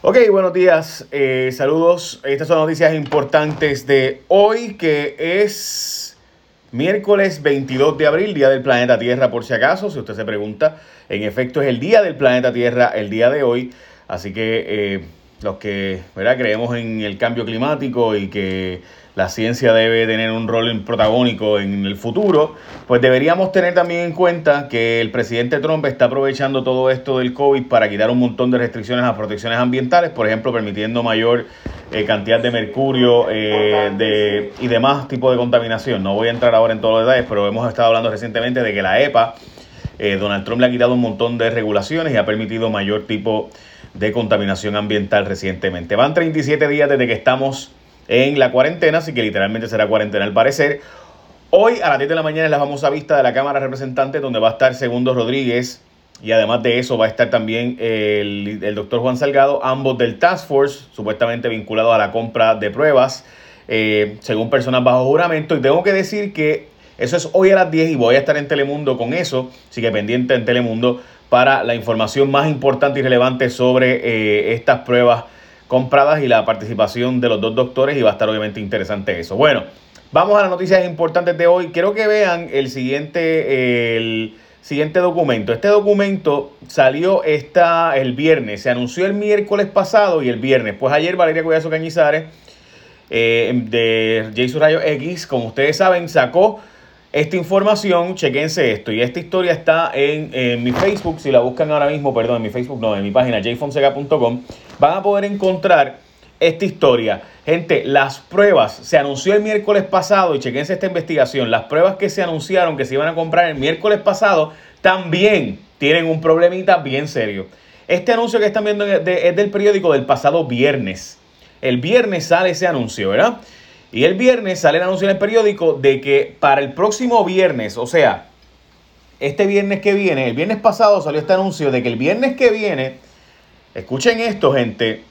Ok, buenos días, eh, saludos. Estas son noticias importantes de hoy, que es miércoles 22 de abril, Día del Planeta Tierra, por si acaso, si usted se pregunta. En efecto, es el Día del Planeta Tierra el día de hoy, así que eh, los que ¿verdad? creemos en el cambio climático y que la ciencia debe tener un rol protagónico en el futuro, pues deberíamos tener también en cuenta que el presidente Trump está aprovechando todo esto del COVID para quitar un montón de restricciones a protecciones ambientales, por ejemplo, permitiendo mayor eh, cantidad de mercurio eh, de, y demás tipos de contaminación. No voy a entrar ahora en todos los detalles, pero hemos estado hablando recientemente de que la EPA, eh, Donald Trump le ha quitado un montón de regulaciones y ha permitido mayor tipo de contaminación ambiental recientemente. Van 37 días desde que estamos en la cuarentena, así que literalmente será cuarentena al parecer. Hoy a las 10 de la mañana es la famosa vista de la Cámara de Representantes donde va a estar Segundo Rodríguez y además de eso va a estar también el, el doctor Juan Salgado, ambos del Task Force, supuestamente vinculados a la compra de pruebas, eh, según personas bajo juramento. Y tengo que decir que eso es hoy a las 10 y voy a estar en Telemundo con eso, así que pendiente en Telemundo para la información más importante y relevante sobre eh, estas pruebas compradas y la participación de los dos doctores y va a estar obviamente interesante eso. Bueno, vamos a las noticias importantes de hoy. Quiero que vean el siguiente, el siguiente documento. Este documento salió esta, el viernes, se anunció el miércoles pasado y el viernes. Pues ayer Valeria Cuyazo Cañizares eh, de Jason Rayo X, como ustedes saben, sacó esta información, chequense esto. Y esta historia está en, mi Facebook. Si la buscan ahora mismo, perdón, en mi Facebook, no, en mi página jfonseca.com, van a poder encontrar esta historia. Gente, las pruebas se anunció el miércoles pasado y chequense esta investigación. Las pruebas que se anunciaron que se iban a comprar el miércoles pasado también tienen un problemita bien serio. Este anuncio que están viendo es del periódico del pasado viernes. El viernes sale ese anuncio, ¿verdad? Y el viernes sale el anuncio en el periódico de que para el próximo viernes, o sea, este viernes que viene, el viernes pasado salió este anuncio de que el viernes que viene, escuchen esto gente,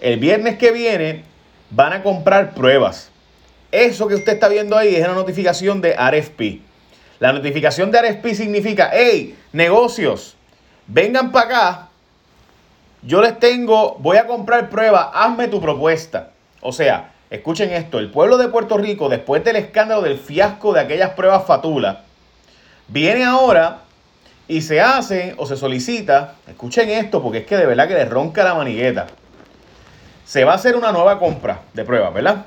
el viernes que viene van a comprar pruebas. Eso que usted está viendo ahí es una notificación de RFP. La notificación de RFP significa, hey, negocios, vengan para acá, yo les tengo, voy a comprar pruebas, hazme tu propuesta. O sea, Escuchen esto, el pueblo de Puerto Rico, después del escándalo del fiasco de aquellas pruebas fatula, viene ahora y se hace o se solicita, escuchen esto porque es que de verdad que le ronca la manigueta. Se va a hacer una nueva compra de pruebas, ¿verdad?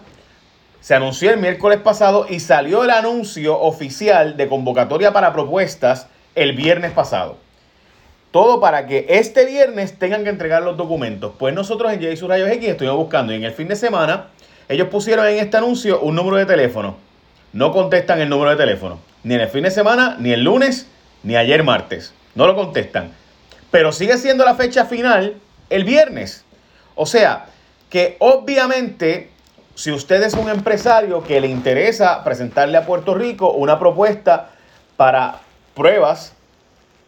Se anunció el miércoles pasado y salió el anuncio oficial de convocatoria para propuestas el viernes pasado. Todo para que este viernes tengan que entregar los documentos. Pues nosotros en J Rayos X estuvimos buscando y en el fin de semana ellos pusieron en este anuncio un número de teléfono. No contestan el número de teléfono. Ni en el fin de semana, ni el lunes, ni ayer martes. No lo contestan. Pero sigue siendo la fecha final el viernes. O sea, que obviamente, si usted es un empresario que le interesa presentarle a Puerto Rico una propuesta para pruebas,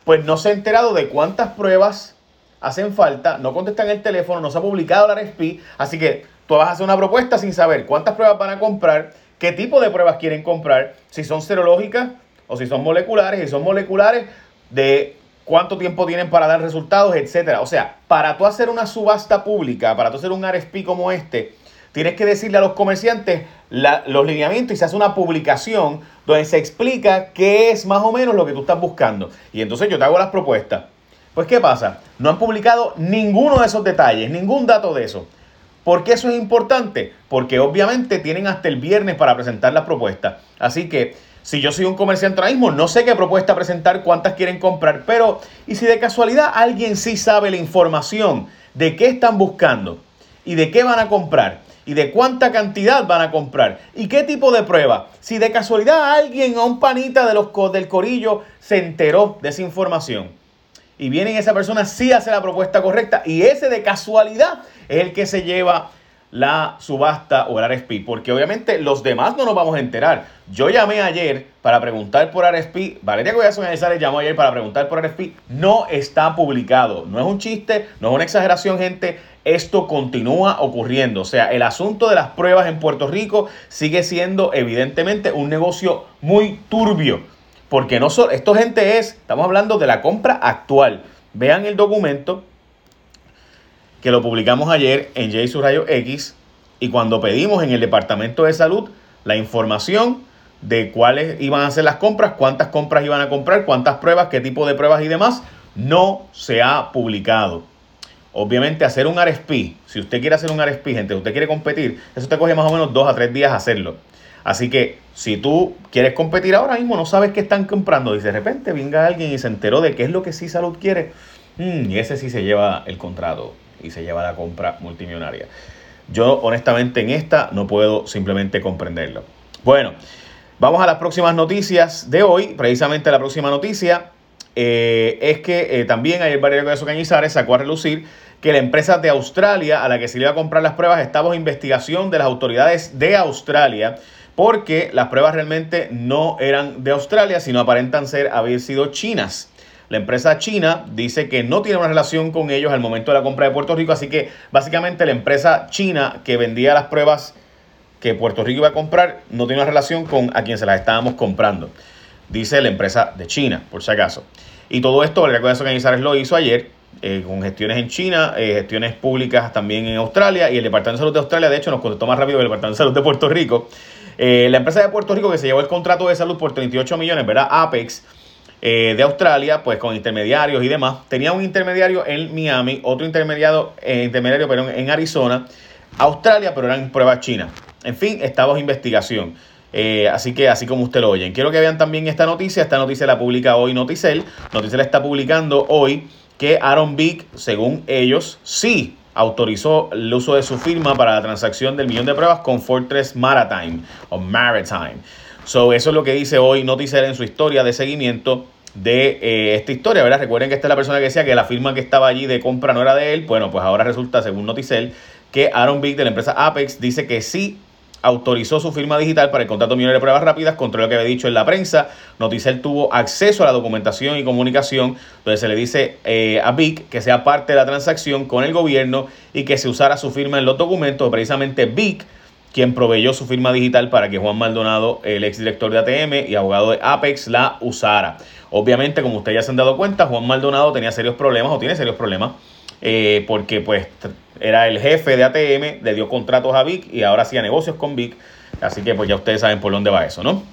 pues no se ha enterado de cuántas pruebas hacen falta, no contestan el teléfono, no se ha publicado la RSP, así que tú vas a hacer una propuesta sin saber cuántas pruebas van a comprar, qué tipo de pruebas quieren comprar, si son serológicas o si son moleculares, si son moleculares, de cuánto tiempo tienen para dar resultados, etcétera. O sea, para tú hacer una subasta pública, para tú hacer un RSP como este, tienes que decirle a los comerciantes los lineamientos y se hace una publicación donde se explica qué es más o menos lo que tú estás buscando. Y entonces yo te hago las propuestas. Pues ¿qué pasa? No han publicado ninguno de esos detalles, ningún dato de eso. ¿Por qué eso es importante? Porque obviamente tienen hasta el viernes para presentar la propuesta. Así que si yo soy un comerciante ahora mismo, no sé qué propuesta presentar, cuántas quieren comprar, pero ¿y si de casualidad alguien sí sabe la información de qué están buscando y de qué van a comprar? y de cuánta cantidad van a comprar y qué tipo de prueba. Si de casualidad alguien o un panita de los, del corillo se enteró de esa información y viene esa persona sí hace la propuesta correcta y ese de casualidad es el que se lleva la subasta o el RSP, porque obviamente los demás no nos vamos a enterar. Yo llamé ayer para preguntar por RSP, Valeria Collazo González llamó ayer para preguntar por RSP, no está publicado, no es un chiste, no es una exageración, gente, esto continúa ocurriendo. O sea, el asunto de las pruebas en Puerto Rico sigue siendo evidentemente un negocio muy turbio. Porque no solo, esto gente es, estamos hablando de la compra actual. Vean el documento. que lo publicamos ayer en J X y cuando pedimos en el Departamento de Salud la información de cuáles iban a ser las compras, cuántas compras iban a comprar, cuántas pruebas, qué tipo de pruebas y demás, no se ha publicado. Obviamente hacer un RSP, si usted quiere hacer un RSP, gente, usted quiere competir, eso te coge más o menos dos a tres días hacerlo. Así que si tú quieres competir ahora mismo, no sabes qué están comprando y de repente venga alguien y se enteró de qué es lo que sí salud quiere, mm, y ese sí se lleva el contrato y se lleva la compra multimillonaria. Yo honestamente en esta no puedo simplemente comprenderlo. Bueno, vamos a las próximas noticias de hoy. Precisamente la próxima noticia eh, es que eh, también ayer Valerio de Cañizares sacó a relucir que la empresa de Australia a la que se le iba a comprar las pruebas estaba en investigación de las autoridades de Australia porque las pruebas realmente no eran de Australia, sino aparentan ser haber sido chinas. La empresa china dice que no tiene una relación con ellos al momento de la compra de Puerto Rico, así que básicamente la empresa china que vendía las pruebas que Puerto Rico iba a comprar no tiene una relación con a quien se las estábamos comprando. Dice la empresa de China, por si acaso. Y todo esto, el recuerdo que lo hizo ayer eh, con gestiones en China, eh, gestiones públicas también en Australia y el Departamento de Salud de Australia, de hecho, nos contestó más rápido que el Departamento de Salud de Puerto Rico. Eh, la empresa de Puerto Rico que se llevó el contrato de salud por 38 millones, ¿verdad? Apex, eh, de Australia, pues con intermediarios y demás. Tenía un intermediario en Miami, otro intermediario, eh, intermediario pero en Arizona, Australia, pero eran pruebas chinas. En fin, estaba en investigación. Así que así como usted lo oyen. Quiero que vean también esta noticia. Esta noticia la publica hoy Noticel. Noticel está publicando hoy que Aaron Big, según ellos, sí autorizó el uso de su firma para la transacción del millón de pruebas con Fortress Maritime o Maritime. So, eso es lo que dice hoy Noticel en su historia de seguimiento de eh, esta historia, ¿verdad? Recuerden que esta es la persona que decía que la firma que estaba allí de compra no era de él. Bueno, pues ahora resulta, según Noticel, que Aaron Big de la empresa Apex dice que sí autorizó su firma digital para el contrato millonario de pruebas rápidas, contra lo que había dicho en la prensa. Noticel tuvo acceso a la documentación y comunicación, donde se le dice eh, a Vic que sea parte de la transacción con el gobierno y que se usara su firma en los documentos. Precisamente Vic quien proveyó su firma digital para que Juan Maldonado, el exdirector de ATM y abogado de Apex, la usara. Obviamente, como ustedes ya se han dado cuenta, Juan Maldonado tenía serios problemas o tiene serios problemas eh, porque pues era el jefe de ATM, le dio contratos a Vic y ahora hacía negocios con Vic. Así que pues ya ustedes saben por dónde va eso, ¿no?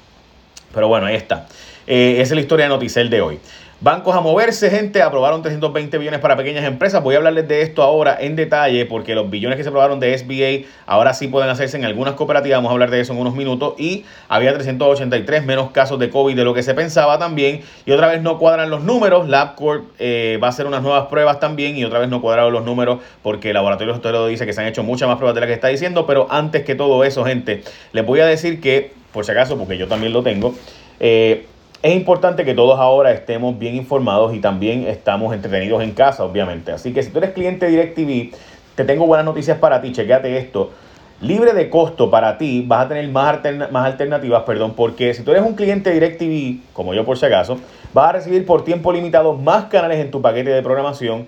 Pero bueno, ahí está. Eh, esa es la historia de Noticel de hoy. Bancos a moverse, gente, aprobaron 320 billones para pequeñas empresas. Voy a hablarles de esto ahora en detalle porque los billones que se aprobaron de SBA ahora sí pueden hacerse en algunas cooperativas. Vamos a hablar de eso en unos minutos. Y había 383 menos casos de COVID de lo que se pensaba también. Y otra vez no cuadran los números. LabCorp eh, va a hacer unas nuevas pruebas también y otra vez no cuadraron los números porque el laboratorio usted lo dice que se han hecho muchas más pruebas de las que está diciendo. Pero antes que todo eso, gente, les voy a decir que, por si acaso, porque yo también lo tengo, eh, es importante que todos ahora estemos bien informados y también estamos entretenidos en casa, obviamente. Así que si tú eres cliente de DirecTV, te tengo buenas noticias para ti. Chequéate esto. Libre de costo para ti, vas a tener más, más alternativas, perdón, porque si tú eres un cliente de DirecTV, como yo por si acaso, vas a recibir por tiempo limitado más canales en tu paquete de programación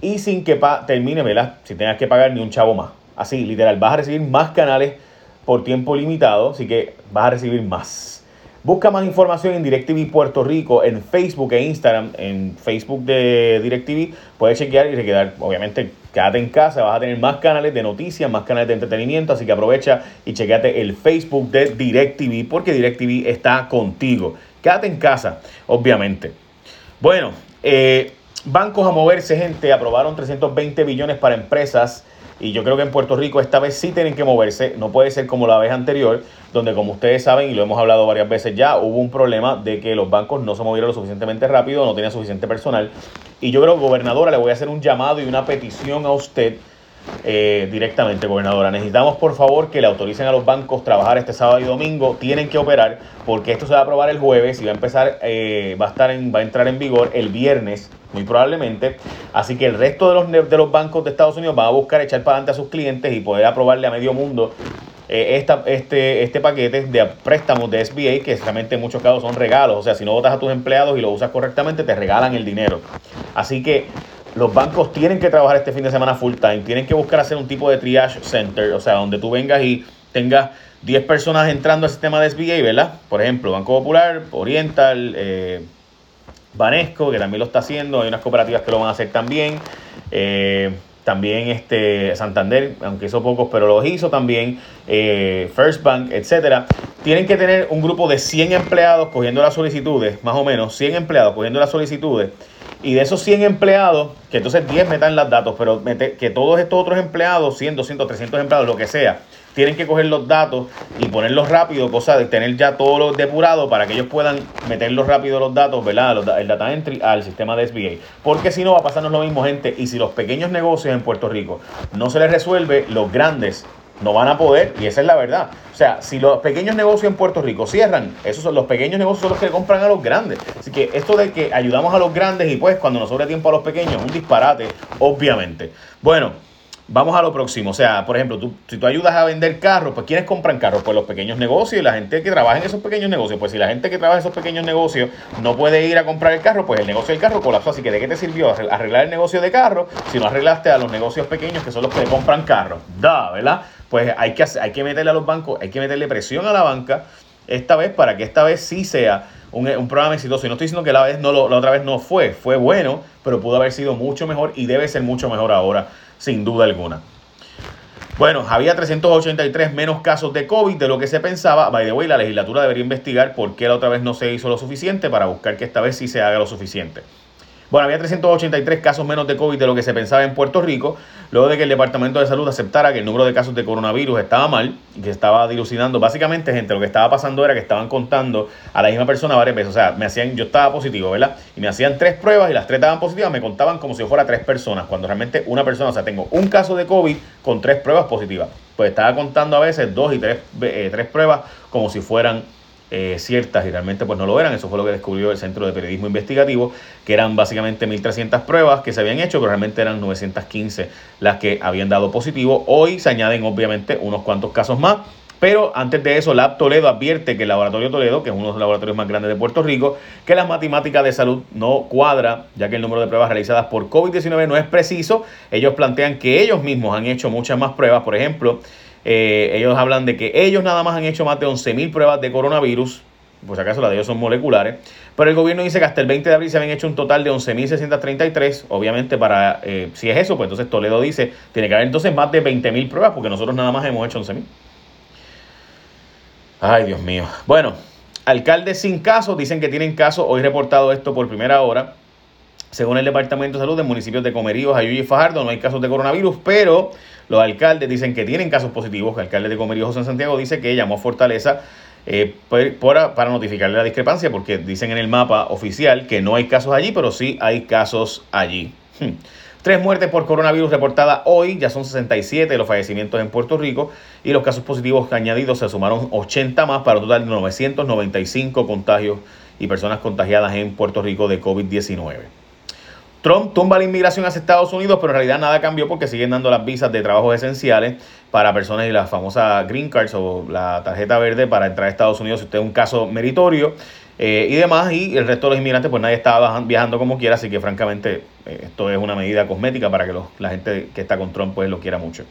y sin que termine, ¿verdad? Si tengas que pagar ni un chavo más. Así, literal, vas a recibir más canales por tiempo limitado, así que vas a recibir más. Busca más información en DirecTV Puerto Rico, en Facebook e Instagram. En Facebook de DirecTV puedes chequear y quedar, obviamente, quédate en casa, vas a tener más canales de noticias, más canales de entretenimiento, así que aprovecha y chequeate el Facebook de DirecTV porque DirecTV está contigo. Quédate en casa, obviamente. Bueno, eh, bancos a moverse, gente, aprobaron 320 billones para empresas y yo creo que en Puerto Rico esta vez sí tienen que moverse. No puede ser como la vez anterior, donde como ustedes saben y lo hemos hablado varias veces ya, hubo un problema de que los bancos no se movieron lo suficientemente rápido, no tenían suficiente personal. Y yo creo, gobernadora, le voy a hacer un llamado y una petición a usted eh, directamente, gobernadora. Necesitamos, por favor, que le autoricen a los bancos trabajar este sábado y domingo. Tienen que operar porque esto se va a aprobar el jueves y va a empezar, eh, va a estar en, va a entrar en vigor el viernes muy probablemente. Así que el resto de los, de los bancos de Estados Unidos van a buscar echar para adelante a sus clientes y poder aprobarle a medio mundo eh, esta, este, este paquete de préstamos de SBA, que realmente en muchos casos son regalos. O sea, si no votas a tus empleados y lo usas correctamente, te regalan el dinero. Así que los bancos tienen que trabajar este fin de semana full time, tienen que buscar hacer un tipo de triage center, o sea, donde tú vengas y tengas 10 personas entrando al sistema de SBA, ¿verdad? Por ejemplo, Banco Popular, Oriental, eh, Banesco, que también lo está haciendo, hay unas cooperativas que lo van a hacer también. Eh, también este Santander, aunque hizo pocos, pero los hizo también, eh, First Bank, etcétera, tienen que tener un grupo de 100 empleados cogiendo las solicitudes, más o menos 100 empleados cogiendo las solicitudes, y de esos 100 empleados, que entonces 10 metan los datos, pero que todos estos otros empleados, 100, 200, 300 empleados, lo que sea, tienen que coger los datos y ponerlos rápido, cosa de tener ya todo lo depurado para que ellos puedan meterlos rápido los datos, ¿verdad? El data entry al sistema de SBA. Porque si no va a pasarnos lo mismo, gente. Y si los pequeños negocios en Puerto Rico no se les resuelve, los grandes no van a poder, y esa es la verdad. O sea, si los pequeños negocios en Puerto Rico cierran, esos son los pequeños negocios son los que compran a los grandes. Así que esto de que ayudamos a los grandes y pues cuando nos sobra tiempo a los pequeños, es un disparate, obviamente. Bueno, Vamos a lo próximo. O sea, por ejemplo, tú, si tú ayudas a vender carros, pues ¿quiénes compran carros? Pues los pequeños negocios y la gente que trabaja en esos pequeños negocios. Pues si la gente que trabaja en esos pequeños negocios no puede ir a comprar el carro, pues el negocio del carro colapsó. Así que ¿de qué te sirvió arreglar el negocio de carro si no arreglaste a los negocios pequeños que son los que compran carros? Da, ¿verdad? Pues hay que, hay que meterle a los bancos, hay que meterle presión a la banca esta vez para que esta vez sí sea un, un programa exitoso. Y no estoy diciendo que la, vez no la otra vez no fue, fue bueno, pero pudo haber sido mucho mejor y debe ser mucho mejor ahora sin duda alguna. Bueno, había 383 menos casos de COVID de lo que se pensaba. By the way, la legislatura debería investigar por qué la otra vez no se hizo lo suficiente para buscar que esta vez sí se haga lo suficiente. Bueno, había 383 casos menos de COVID de lo que se pensaba en Puerto Rico, luego de que el Departamento de Salud aceptara que el número de casos de coronavirus estaba mal y que estaba dilucidando. Básicamente, gente, lo que estaba pasando era que estaban contando a la misma persona varias veces. O sea, me hacían, yo estaba positivo, ¿verdad? Y me hacían tres pruebas y las tres estaban positivas, me contaban como si fuera tres personas, cuando realmente una persona, o sea, tengo un caso de COVID con tres pruebas positivas. Pues estaba contando a veces dos y tres, eh, tres pruebas como si fueran eh, ciertas y realmente pues no lo eran. Eso fue lo que descubrió el Centro de Periodismo Investigativo, que eran básicamente 1.300 pruebas que se habían hecho, pero realmente eran 915 las que habían dado positivo. Hoy se añaden obviamente unos cuantos casos más. Pero antes de eso, Lab Toledo advierte que el Laboratorio Toledo, que es uno de los laboratorios más grandes de Puerto Rico, que las matemáticas de salud no cuadra, ya que el número de pruebas realizadas por COVID-19 no es preciso. Ellos plantean que ellos mismos han hecho muchas más pruebas. Por ejemplo, eh, ellos hablan de que ellos nada más han hecho más de 11.000 pruebas de coronavirus, por si acaso las de ellos son moleculares, pero el gobierno dice que hasta el 20 de abril se habían hecho un total de 11.633, obviamente para, eh, si es eso, pues entonces Toledo dice, tiene que haber entonces más de 20.000 pruebas, porque nosotros nada más hemos hecho 11.000. Ay, Dios mío. Bueno, alcaldes sin casos dicen que tienen casos, hoy reportado esto por primera hora. Según el Departamento de Salud de municipios de Comerío, Ayuy y Fajardo no hay casos de coronavirus, pero los alcaldes dicen que tienen casos positivos. El alcalde de Comerío, José Santiago, dice que llamó a Fortaleza eh, para notificarle la discrepancia, porque dicen en el mapa oficial que no hay casos allí, pero sí hay casos allí. Hmm. Tres muertes por coronavirus reportadas hoy, ya son 67 los fallecimientos en Puerto Rico y los casos positivos añadidos se sumaron 80 más para un total de 995 contagios y personas contagiadas en Puerto Rico de COVID-19. Trump tumba la inmigración hacia Estados Unidos, pero en realidad nada cambió porque siguen dando las visas de trabajos esenciales para personas y la famosa green cards o la tarjeta verde para entrar a Estados Unidos si usted es un caso meritorio eh, y demás. Y el resto de los inmigrantes, pues nadie estaba viajando como quiera, así que francamente eh, esto es una medida cosmética para que la gente que está con Trump pues lo quiera mucho.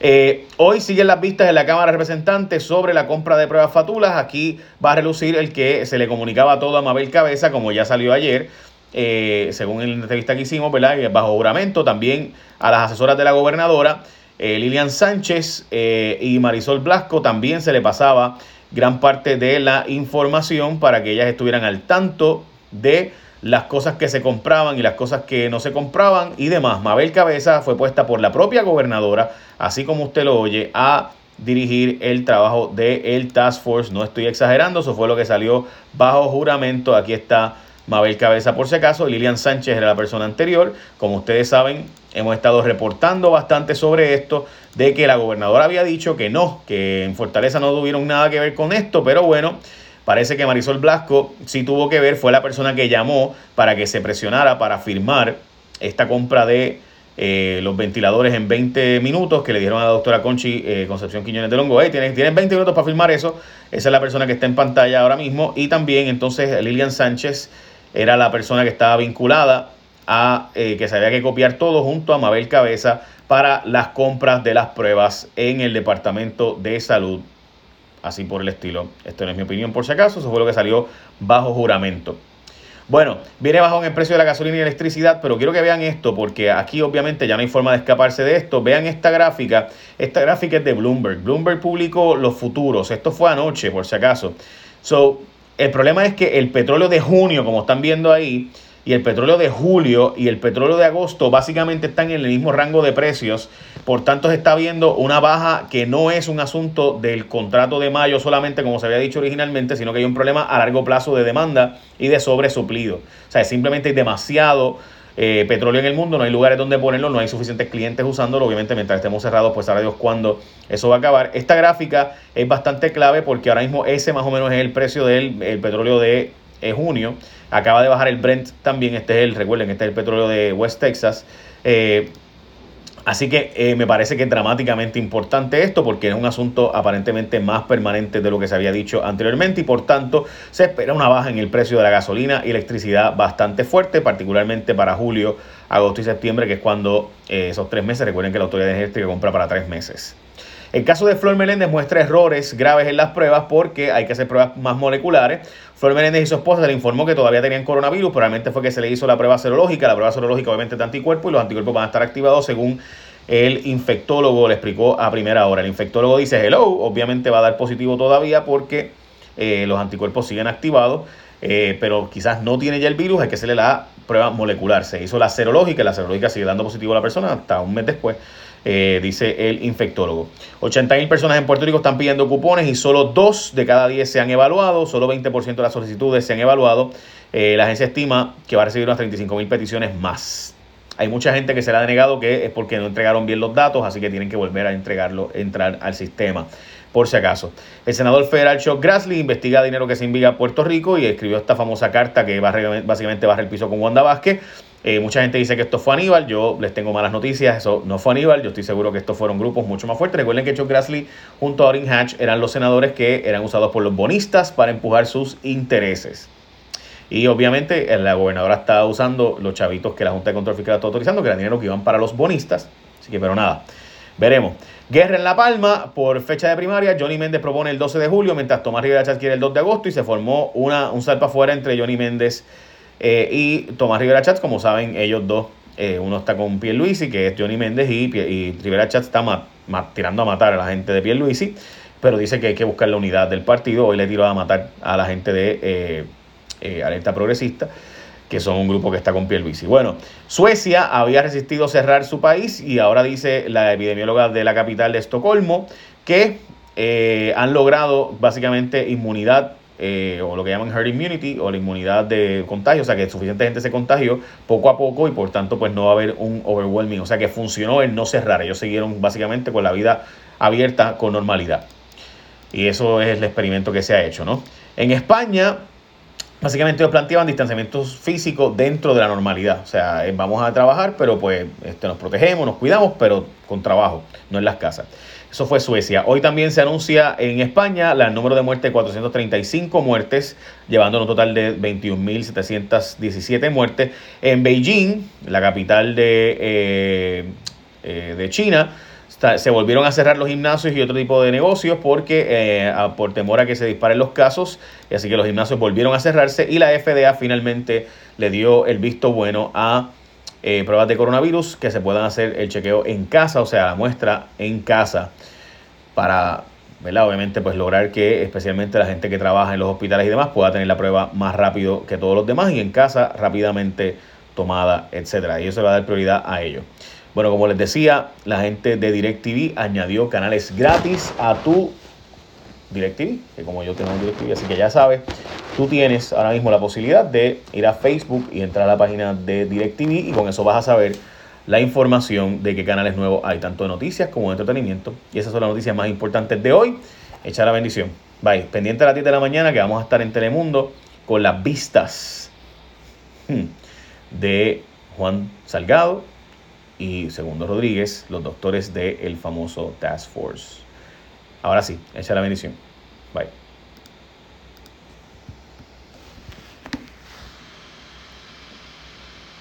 Eh, hoy siguen las vistas en la Cámara de Representantes sobre la compra de pruebas fatulas. Aquí va a relucir el que se le comunicaba todo a Mabel Cabeza, como ya salió ayer eh, según la entrevista que hicimos, ¿verdad? bajo juramento, también a las asesoras de la gobernadora, eh, Lilian Sánchez eh, y Marisol Blasco, también se le pasaba gran parte de la información para que ellas estuvieran al tanto de las cosas que se compraban y las cosas que no se compraban y demás. Mabel Cabeza fue puesta por la propia gobernadora, así como usted lo oye, a dirigir el trabajo del el Task Force. No estoy exagerando, eso fue lo que salió bajo juramento. Aquí está Mabel Cabeza por si acaso, Lilian Sánchez era la persona anterior. Como ustedes saben, hemos estado reportando bastante sobre esto, de que la gobernadora había dicho que no, que en Fortaleza no tuvieron nada que ver con esto, pero bueno, parece que Marisol Blasco sí tuvo que ver, fue la persona que llamó para que se presionara para firmar esta compra de eh, los ventiladores en 20 minutos que le dieron a la doctora Conchi eh, Concepción Quiñones de Longo. Hey, tienes, tienes 20 minutos para firmar eso. Esa es la persona que está en pantalla ahora mismo. Y también entonces Lilian Sánchez era la persona que estaba vinculada a que eh, que se había que copiar todo junto a Mabel Cabeza para las compras de las pruebas en el Departamento de Salud. Así por el estilo. Esto no es mi opinión por si acaso, eso fue lo que salió bajo juramento. Bueno, viene bajo en el precio de la gasolina y electricidad, pero quiero que vean esto porque aquí obviamente ya no hay forma de escaparse de esto. Vean esta gráfica. Esta gráfica es de Bloomberg. Bloomberg publicó los futuros. Esto fue anoche, por si acaso. So, el problema es que el petróleo de junio, como están viendo ahí, y el petróleo de julio y el petróleo de agosto básicamente están en el mismo rango de precios. Por tanto, se está viendo una baja que no es un asunto del contrato de mayo solamente, como se había dicho originalmente, sino que hay un problema a largo plazo de demanda y de sobresuplido. O sea, simplemente hay demasiado eh, petróleo en el mundo, no hay lugares donde ponerlo, no hay suficientes clientes usándolo. Obviamente, mientras estemos cerrados, pues sabrá Dios cuándo eso va a acabar. Esta gráfica es bastante clave porque ahora mismo ese más o menos es el precio del petróleo de eh, junio. Acaba de bajar el Brent también. Este es el, recuerden, este es el petróleo de West Texas. Eh, así que eh, me parece que es dramáticamente importante esto porque es un asunto aparentemente más permanente de lo que se había dicho anteriormente y por tanto se espera una baja en el precio de la gasolina y electricidad bastante fuerte, particularmente para julio, agosto y septiembre, que es cuando eh, esos tres meses, recuerden que la autoridad energética compra para tres meses. El caso de Flor Meléndez muestra errores graves en las pruebas porque hay que hacer pruebas más moleculares. Flor Meléndez y su esposa se le informó que todavía tenían coronavirus, probablemente fue que se le hizo la prueba serológica. La prueba serológica obviamente de anticuerpos y los anticuerpos van a estar activados según el infectólogo le explicó a primera hora. El infectólogo dice, hello, obviamente va a dar positivo todavía porque eh, los anticuerpos siguen activados, eh, pero quizás no tiene ya el virus, hay que hacerle la prueba molecular. Se hizo la serológica la serológica sigue dando positivo a la persona hasta un mes después. Eh, dice el infectólogo. 80.000 personas en Puerto Rico están pidiendo cupones y solo 2 de cada 10 se han evaluado, solo 20% de las solicitudes se han evaluado. Eh, la agencia estima que va a recibir unas 35.000 peticiones más. Hay mucha gente que se le ha denegado que es porque no entregaron bien los datos, así que tienen que volver a entregarlo, entrar al sistema, por si acaso. El senador federal Chuck Grassley investiga dinero que se envía a Puerto Rico y escribió esta famosa carta que básicamente baja el piso con Wanda Vázquez. Eh, mucha gente dice que esto fue Aníbal, yo les tengo malas noticias, eso no fue Aníbal, yo estoy seguro que estos fueron grupos mucho más fuertes. Recuerden que Chuck Grassley junto a Orrin Hatch eran los senadores que eran usados por los bonistas para empujar sus intereses. Y obviamente eh, la gobernadora está usando los chavitos que la Junta de Control Fiscal está autorizando, que era dinero que iban para los bonistas. Así que, pero nada, veremos. Guerra en La Palma, por fecha de primaria, Johnny Méndez propone el 12 de julio, mientras Tomás Rivera Chávez quiere el 2 de agosto y se formó una, un salpa afuera entre Johnny Méndez eh, y Tomás Rivera Chats, como saben, ellos dos, eh, uno está con Pierluisi, que es Johnny Méndez, y, Rivera Chats está tirando a matar a la gente de Pierluisi, pero dice que hay que buscar la unidad del partido. Hoy le tiró a matar a la gente de eh, Alerta Progresista que son un grupo que está con Pierluisi. Bueno, Suecia había resistido cerrar su país y ahora dice la epidemióloga de la capital de Estocolmo que han logrado básicamente inmunidad eh, o lo que llaman herd immunity o la inmunidad de contagio, o sea que suficiente gente se contagió poco a poco y por tanto pues no va a haber un overwhelming, o sea que funcionó el no cerrar, ellos siguieron básicamente con la vida abierta con normalidad. Y eso es el experimento que se ha hecho, ¿no? En España, básicamente ellos planteaban distanciamiento físico dentro de la normalidad. O sea, eh, vamos a trabajar, pero pues este, nos protegemos, nos cuidamos, pero con trabajo, no en las casas. Eso fue Suecia. Hoy también se anuncia en España el número de muertes de 435 muertes, llevando un total de 21.717 muertes. En Beijing, la capital de, eh, eh, de China, se volvieron a cerrar los gimnasios y otro tipo de negocios porque eh, por temor a que se disparen los casos, y así que los gimnasios volvieron a cerrarse y la FDA finalmente le dio el visto bueno a eh, pruebas de coronavirus que se puedan hacer el chequeo en casa, o sea, la muestra en casa, para, ¿verdad? Obviamente, pues lograr que especialmente la gente que trabaja en los hospitales y demás pueda tener la prueba más rápido que todos los demás y en casa rápidamente tomada, etcétera. Y eso va a dar prioridad a ello. Bueno, como les decía, la gente de DirecTV añadió canales gratis a tu DirecTV, que como yo tengo DirecTV, así que ya sabes, tú tienes ahora mismo la posibilidad de ir a Facebook y entrar a la página de DirecTV y con eso vas a saber la información de qué canales nuevos hay, tanto de noticias como de entretenimiento. Y esas son las noticias más importantes de hoy. Echa la bendición. Bye. Pendiente a las 10 de la mañana que vamos a estar en Telemundo con las vistas hmm, de Juan Salgado y Segundo Rodríguez, los doctores del famoso Task Force. Ahora sí, echa la bendición. Bye.